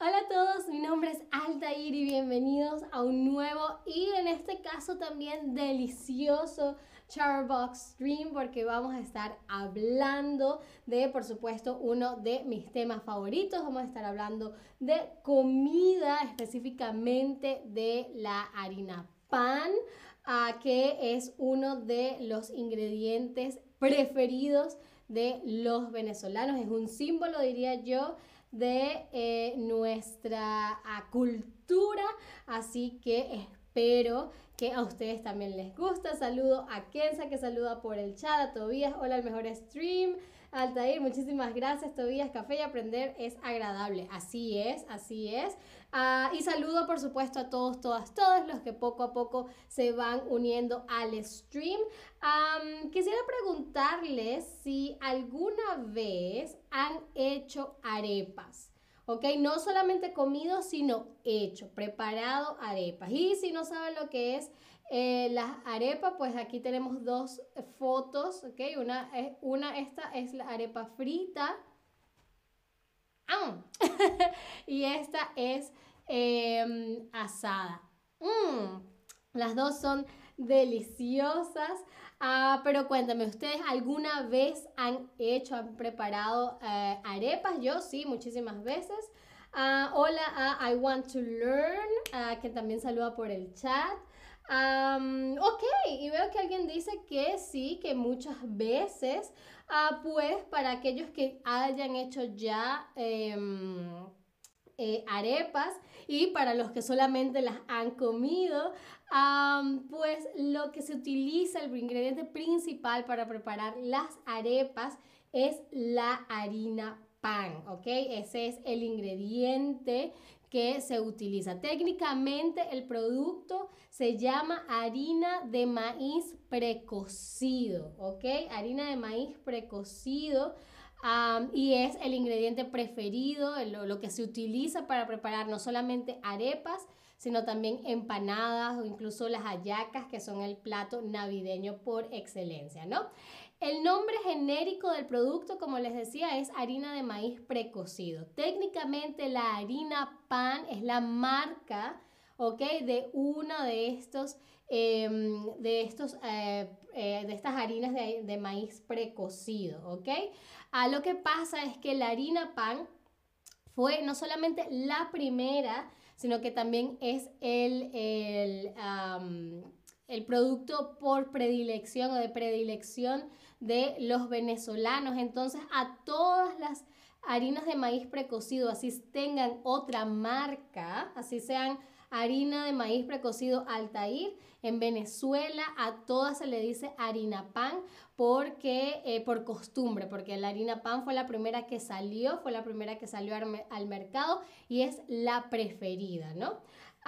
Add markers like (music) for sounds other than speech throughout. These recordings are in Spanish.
Hola a todos, mi nombre es Altair y bienvenidos a un nuevo y en este caso también delicioso Charbox Stream porque vamos a estar hablando de, por supuesto, uno de mis temas favoritos. Vamos a estar hablando de comida, específicamente de la harina pan, uh, que es uno de los ingredientes preferidos de los venezolanos. Es un símbolo, diría yo, de eh, nuestra cultura. Así que espero que a ustedes también les gusta. Saludo a Kenza que saluda por el chat, a Tobías, hola el mejor stream. Altair, muchísimas gracias, Tobías. Café y aprender es agradable. Así es, así es. Uh, y saludo, por supuesto, a todos, todas, todos los que poco a poco se van uniendo al stream. Quisiera preguntarles si alguna vez han hecho arepas. ¿ok? No solamente comido, sino hecho, preparado arepas. Y si no saben lo que es eh, las arepas, pues aquí tenemos dos fotos. Una, es, una esta es la arepa frita. ¡Ah! (laughs) y esta es em, asada. Mm, las dos son deliciosas. Ah, pero cuéntame, ¿ustedes alguna vez han hecho, han preparado eh, arepas? Yo sí, muchísimas veces. Ah, hola a I Want to Learn, ah, que también saluda por el chat. Ok, y veo que alguien dice que sí, que muchas veces, pues para aquellos que hayan hecho ya em, eh, arepas y para los que solamente las han comido, pues lo que se utiliza, el ingrediente principal para preparar las arepas es la harina ¿ok? Ese es el ingrediente que se utiliza. Técnicamente el producto se llama harina de maíz precocido, ¿ok? Harina de maíz precocido y es el ingrediente preferido, lo, que se utiliza para preparar no solamente arepas, sino también empanadas o incluso las hallacas, que son el plato navideño por excelencia, ¿no? El nombre genérico del producto, como les decía, es harina de maíz precocido. Técnicamente la harina pan es la marca, ¿ok? De una de estos, em, de estos, eh, eh, de estas harinas de, maíz precocido, ¿ok? A lo que pasa es que la harina pan fue no solamente la primera, sino que también es el, el, el producto por predilección o de predilección de los venezolanos. Entonces, a todas las harinas de maíz precocido, así tengan otra marca, así sean harina de maíz precocido Altair. En Venezuela a todas se le dice harina pan porque, eh, por costumbre, porque la harina pan fue la primera que salió, fue la primera que salió al, mercado y es la preferida, ¿no?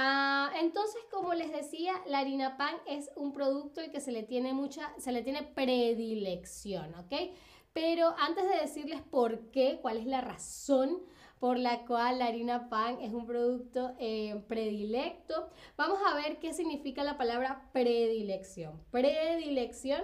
Ah, entonces, como les decía, la harina pan es un producto al que se le tiene mucha, se le tiene predilección, ¿ok? Pero antes de decirles por qué, cuál es la razón por la cual la harina pan es un producto eh, predilecto. Vamos a ver qué significa la palabra predilección. Predilección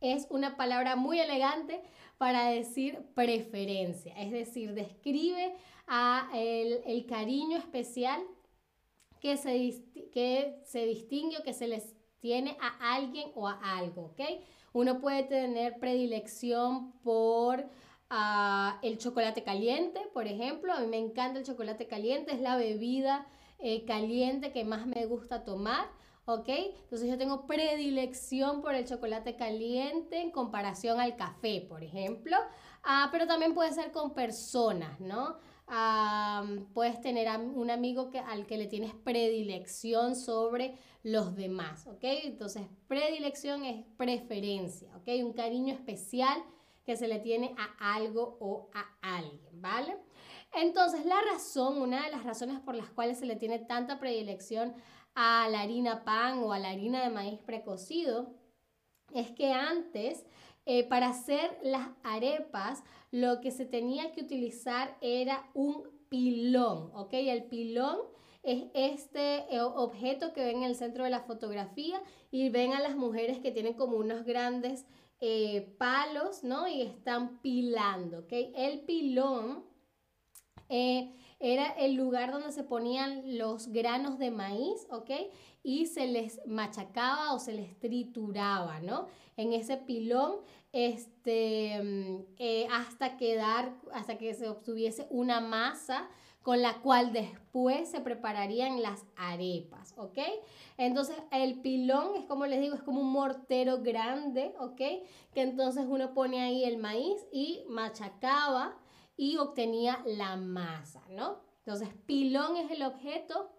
es una palabra muy elegante para decir preferencia, es decir, describe a el, cariño especial que se, que se distingue o que se les tiene a alguien o a algo, ¿ok? Uno puede tener predilección por el chocolate caliente, por ejemplo. A mí me encanta el chocolate caliente, es la bebida eh, caliente que más me gusta tomar. ¿ok? Entonces yo tengo predilección por el chocolate caliente en comparación al café, por ejemplo, ah, pero también puede ser con personas, ¿no? Ah, puedes tener un amigo que, al que le tienes predilección sobre los demás, ¿ok? Entonces predilección es preferencia, ¿ok? Un cariño especial que se le tiene a algo o a alguien, ¿vale? Entonces, la razón, una de las razones por las cuales se le tiene tanta predilección a la harina pan o a la harina de maíz precocido, es que antes, eh, para hacer las arepas, lo que se tenía que utilizar era un pilón, ¿ok? El pilón es este eh, objeto que ven en el centro de la fotografía y ven a las mujeres que tienen como unos grandes eh, palos, ¿no? Y están pilando, ¿ok? El pilón era el lugar donde se ponían los granos de maíz, ¿ok? Y se les machacaba o se les trituraba, ¿no? En ese pilón, este, mm, eh, hasta quedar, hasta que se obtuviese una masa con la cual después se prepararían las arepas, ¿ok? Entonces el pilón es como les digo, es como un mortero grande, ¿ok? Que entonces uno pone ahí el maíz y machacaba y obtenía la masa, ¿no? Entonces pilón es el objeto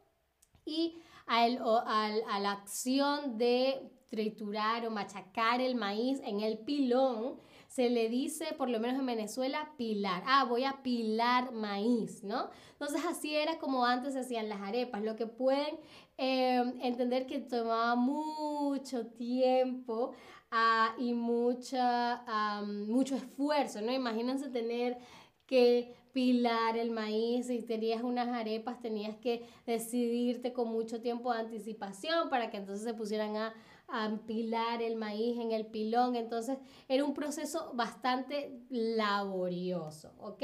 y a la acción de triturar o machacar el maíz en el pilón se le dice, por lo menos en Venezuela, pilar. Ah, voy a pilar maíz, ¿no? Entonces así era como antes se hacían las arepas. Lo que pueden em, entender que tomaba mucho tiempo ah, y mucha, mucho esfuerzo, ¿no? Imagínense tener que pilar el maíz, si tenías unas arepas tenías que decidirte con mucho tiempo de anticipación para que entonces se pusieran a a pilar el maíz en el pilón. Entonces era un proceso bastante laborioso, ¿ok?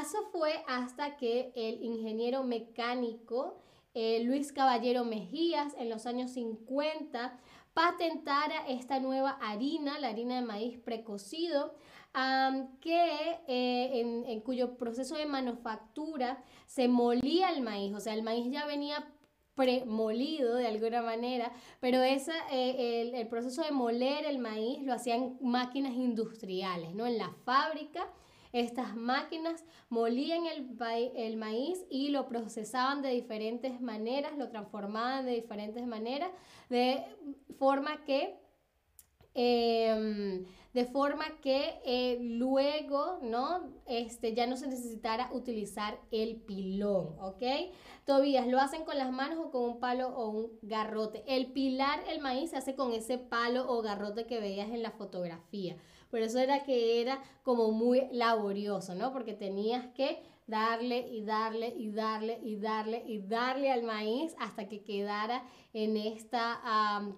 eso fue hasta que el ingeniero mecánico eh, Luis Caballero Mejías en los años 50 patentara esta nueva harina, la harina de maíz precocido, que eh, en, en, cuyo proceso de manufactura se molía el maíz, o sea, el maíz ya venía premolido de alguna manera, pero esa, eh, el, proceso de moler el maíz lo hacían máquinas industriales, ¿no? En la fábrica, estas máquinas molían el, el maíz y lo procesaban de diferentes maneras, lo transformaban de diferentes maneras, de forma que... Em, de forma que eh, luego, ¿no? Este, ya no se necesitara utilizar el pilón, ¿ok? Todavía lo hacen con las manos o con un palo o un garrote. El pilar, el maíz, se hace con ese palo o garrote que veías en la fotografía. Por eso era que era como muy laborioso, ¿no? Porque tenías que darle y darle y darle y darle y darle al maíz hasta que quedara en esta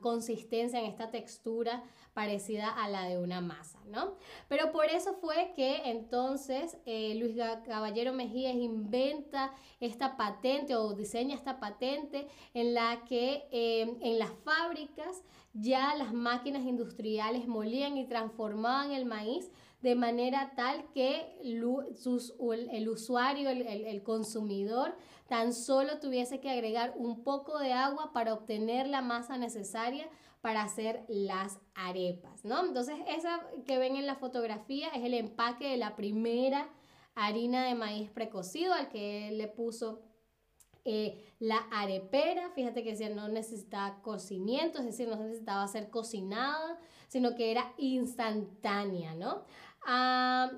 consistencia, en esta textura parecida a la de una masa, ¿no? Pero por eso fue que entonces eh, Luis Caballero Mejías inventa esta patente o diseña esta patente en la que em, en las fábricas ya las máquinas industriales molían y transformaban el maíz de manera tal que el, usuario, el, consumidor, tan solo tuviese que agregar un poco de agua para obtener la masa necesaria para hacer las arepas, ¿no? Entonces, esa que ven en la fotografía es el empaque de la primera harina de maíz precocido al que él le puso eh, la arepera, fíjate que no necesitaba cocimiento, es decir, no necesitaba ser cocinada, sino que era instantánea, ¿no?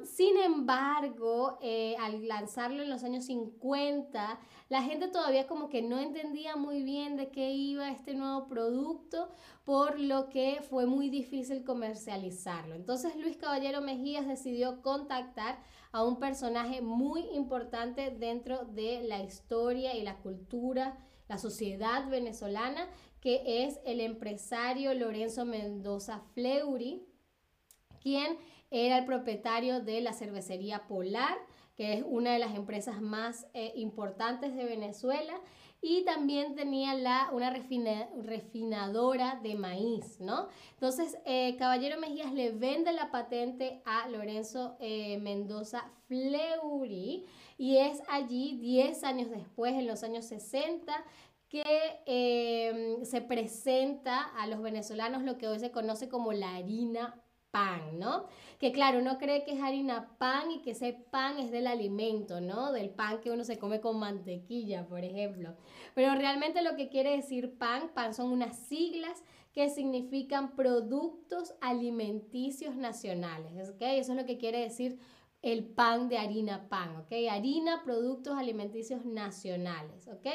Sin embargo, eh, al lanzarlo en los años 50, la gente todavía como que no entendía muy bien de qué iba este nuevo producto, por lo que fue muy difícil comercializarlo. Entonces Luis Caballero Mejías decidió contactar a un personaje muy importante dentro de la historia y la cultura, la sociedad venezolana, que es el empresario Lorenzo Mendoza Fleury, quien era el propietario de la cervecería Polar, que es una de las empresas más eh, importantes de Venezuela, y también tenía la, una refinadora de maíz, ¿no? Entonces, eh, Caballero Mejías le vende la patente a Lorenzo eh, Mendoza Fleury y es allí 10 años después, en los años 60, que se presenta a los venezolanos lo que hoy se conoce como la harina pan, ¿no? Que claro, uno cree que es harina pan y que ese pan es del alimento, ¿no? Del pan que uno se come con mantequilla, por ejemplo. Pero realmente lo que quiere decir pan, pan son unas siglas que significan productos alimenticios nacionales, ¿ok? Eso es lo que quiere decir el pan de harina pan, ¿ok? Harina, productos alimenticios nacionales, ¿ok?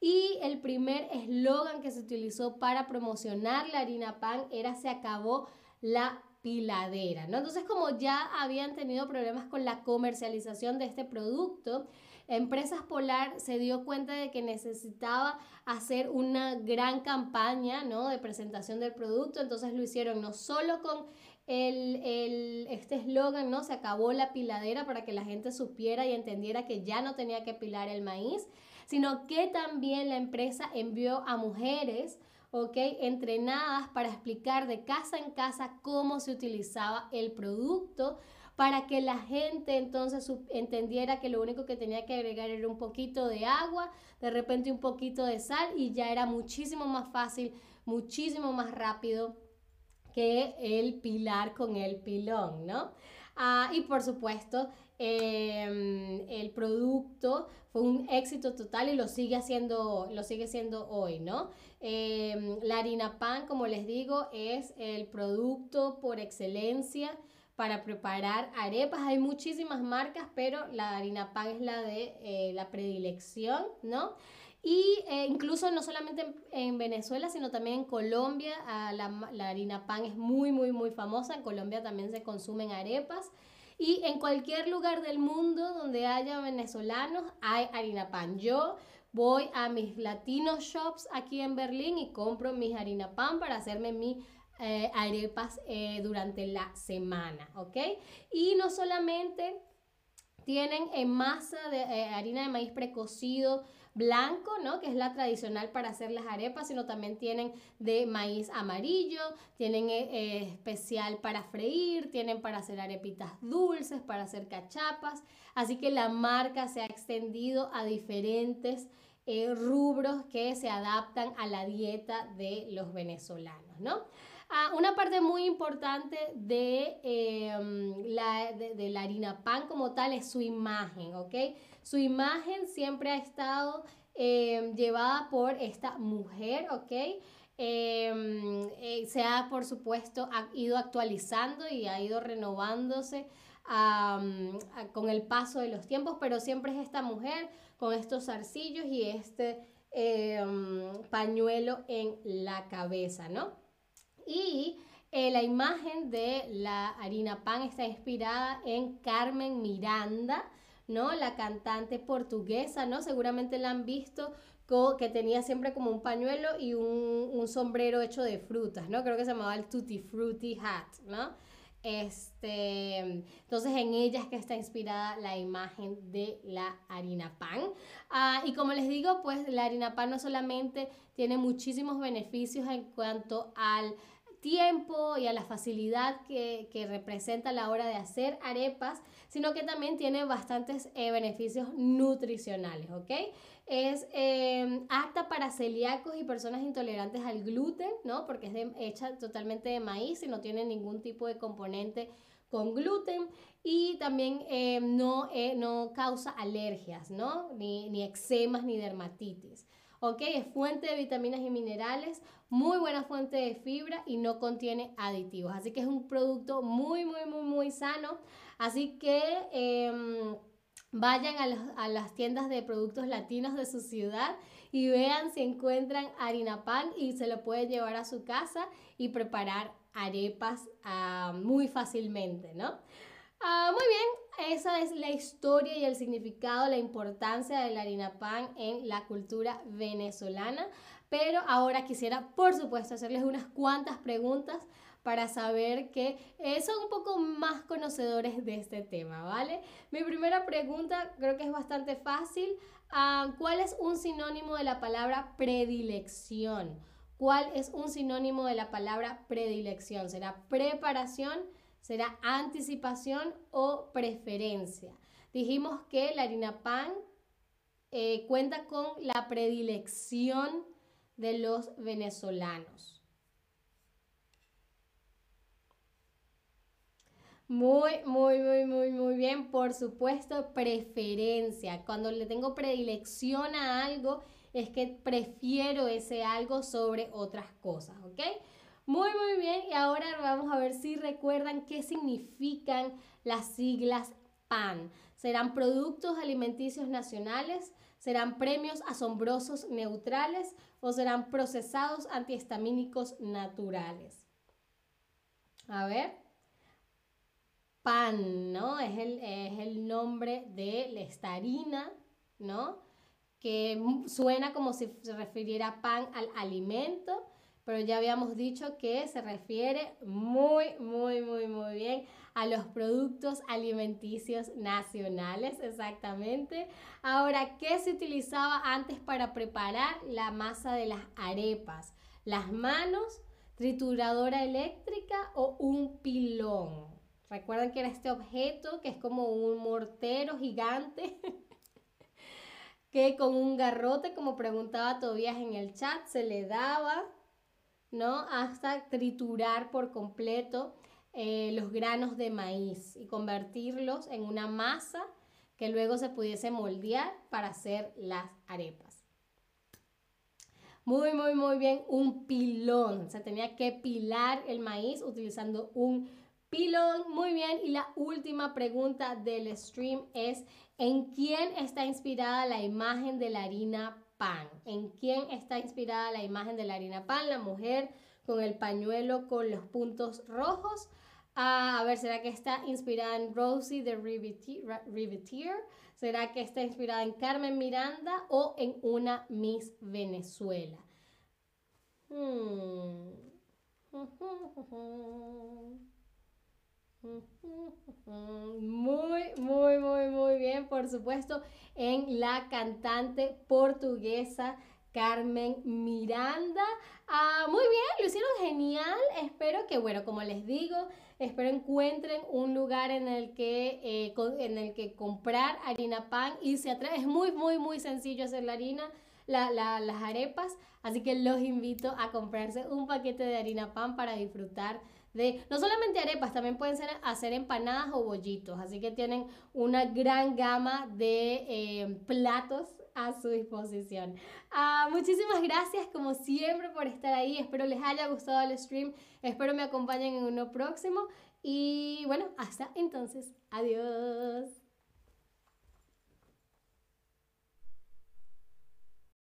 Y el primer eslogan que se utilizó para promocionar la harina pan era se acabó la piladera, ¿no? Entonces, como ya habían tenido problemas con la comercialización de este producto, Empresas Polar se dio cuenta de que necesitaba hacer una gran campaña, ¿no? De presentación del producto, entonces lo hicieron no solo con el, este eslogan, ¿no? Se acabó la piladera para que la gente supiera y entendiera que ya no tenía que pilar el maíz, sino que también la empresa envió a mujeres, ¿ok? Entrenadas para explicar de casa en casa cómo se utilizaba el producto para que la gente entonces entendiera que lo único que tenía que agregar era un poquito de agua, de repente un poquito de sal y ya era muchísimo más fácil, muchísimo más rápido que el pilar con el pilón, ¿no? Ah, y por supuesto, em, el producto fue un éxito total y lo sigue haciendo, lo sigue siendo hoy, ¿no? Em, la harina pan, como les digo, es el producto por excelencia para preparar arepas. Hay muchísimas marcas, pero la harina pan es la de eh, la predilección, ¿no? Y eh, incluso no solamente en, Venezuela, sino también en Colombia, la, harina pan es muy, muy, muy famosa. En Colombia también se consumen arepas. Y en cualquier lugar del mundo donde haya venezolanos, hay harina pan. Yo voy a mis latino shops aquí en Berlín y compro mis harina pan para hacerme mis eh, arepas eh, durante la semana, ¿ok? Y no solamente tienen en masa de harina de maíz precocido, blanco, ¿no? Que es la tradicional para hacer las arepas, sino también tienen de maíz amarillo, tienen eh, eh, especial para freír, tienen para hacer arepitas dulces, para hacer cachapas. Así que la marca se ha extendido a diferentes eh, rubros que se adaptan a la dieta de los venezolanos, ¿no? Ah, una parte muy importante de, em, la, de, la harina pan como tal es su imagen, ¿ok? Su imagen siempre ha estado em, llevada por esta mujer, ¿ok? Em, eh, se ha, por supuesto, ha ido actualizando y ha ido renovándose con el paso de los tiempos, pero siempre es esta mujer con estos zarcillos y este pañuelo en la cabeza, ¿no? Y eh, la imagen de la harina pan está inspirada en Carmen Miranda, ¿no? La cantante portuguesa, ¿no? Seguramente la han visto que tenía siempre como un pañuelo y un, sombrero hecho de frutas, ¿no? Creo que se llamaba el Tutti Frutti Hat, ¿no? Este, entonces en ella es que está inspirada la imagen de la harina pan. Ah, y como les digo, pues la harina pan no solamente tiene muchísimos beneficios en cuanto al tiempo y a la facilidad que, representa la hora de hacer arepas, sino que también tiene bastantes eh, beneficios nutricionales, ¿ok? Es eh, apta para celíacos y personas intolerantes al gluten, ¿no? Porque es hecha totalmente de maíz y no tiene ningún tipo de componente con gluten y también eh, no, no causa alergias, ¿no? Ni, ni eczemas ni dermatitis. ¿Ok? Es fuente de vitaminas y minerales, muy buena fuente de fibra y no contiene aditivos. Así que es un producto muy, muy, muy, muy sano. Así que em, vayan a, las tiendas de productos latinos de su ciudad y vean si encuentran harina pan y se lo pueden llevar a su casa y preparar arepas ah, muy fácilmente, ¿no? Ah, muy bien, esa es la historia y el significado, la importancia de la harina pan en la cultura venezolana. Pero ahora quisiera, por supuesto, hacerles unas cuantas preguntas para saber que eh, son un poco más conocedores de este tema, ¿vale? Mi primera pregunta creo que es bastante fácil. Ah, ¿Cuál es un sinónimo de la palabra predilección? ¿Cuál es un sinónimo de la palabra predilección? ¿Será preparación? Será anticipación o preferencia. Dijimos que la harina pan eh, cuenta con la predilección de los venezolanos. Muy, muy, muy, muy, muy bien. Por supuesto, preferencia. Cuando le tengo predilección a algo, es que prefiero ese algo sobre otras cosas, ¿ok? Muy, muy bien. Y ahora vamos a ver si recuerdan qué significan las siglas PAN. ¿Serán productos alimenticios nacionales? ¿Serán premios asombrosos neutrales? ¿O serán procesados antihistamínicos naturales? A ver. PAN, ¿no? Es el, es el nombre de la estarina, ¿no? Que suena como si se refiriera pan al alimento pero ya habíamos dicho que se refiere muy, muy, muy, muy bien a los productos alimenticios nacionales, exactamente. Ahora, ¿qué se utilizaba antes para preparar la masa de las arepas? Las manos, trituradora eléctrica o un pilón. Recuerden que era este objeto que es como un mortero gigante (laughs) que con un garrote, como preguntaba Tobías en el chat, se le daba, ¿no? Hasta triturar por completo eh, los granos de maíz y convertirlos en una masa que luego se pudiese moldear para hacer las arepas. Muy, muy, muy bien, un pilón. Se tenía que pilar el maíz utilizando un pilón. Muy bien, y la última pregunta del stream es, ¿en quién está inspirada la imagen de la harina ¿En quién está inspirada la imagen de la harina pan? La mujer con el pañuelo con los puntos rojos. Ah, a ver, ¿será que está inspirada en Rosie de Riveteer? ¿Será que está inspirada en Carmen Miranda o en una Miss Venezuela? Hmm. (laughs) Muy, muy, muy, muy bien, por supuesto, en la cantante portuguesa Carmen Miranda. Ah, muy bien, lo hicieron genial. Espero que, bueno, como les digo, espero encuentren un lugar en el que, eh, en el que comprar harina pan y se atreve. Es muy, muy, muy sencillo hacer la harina, las arepas. Así que los invito a comprarse un paquete de harina pan para disfrutar de no solamente arepas, también pueden ser, hacer empanadas o bollitos. Así que tienen una gran gama de eh, platos a su disposición. Ah, muchísimas gracias como siempre por estar ahí. Espero les haya gustado el stream. Espero me acompañen en uno próximo. Y bueno, hasta entonces. Adiós.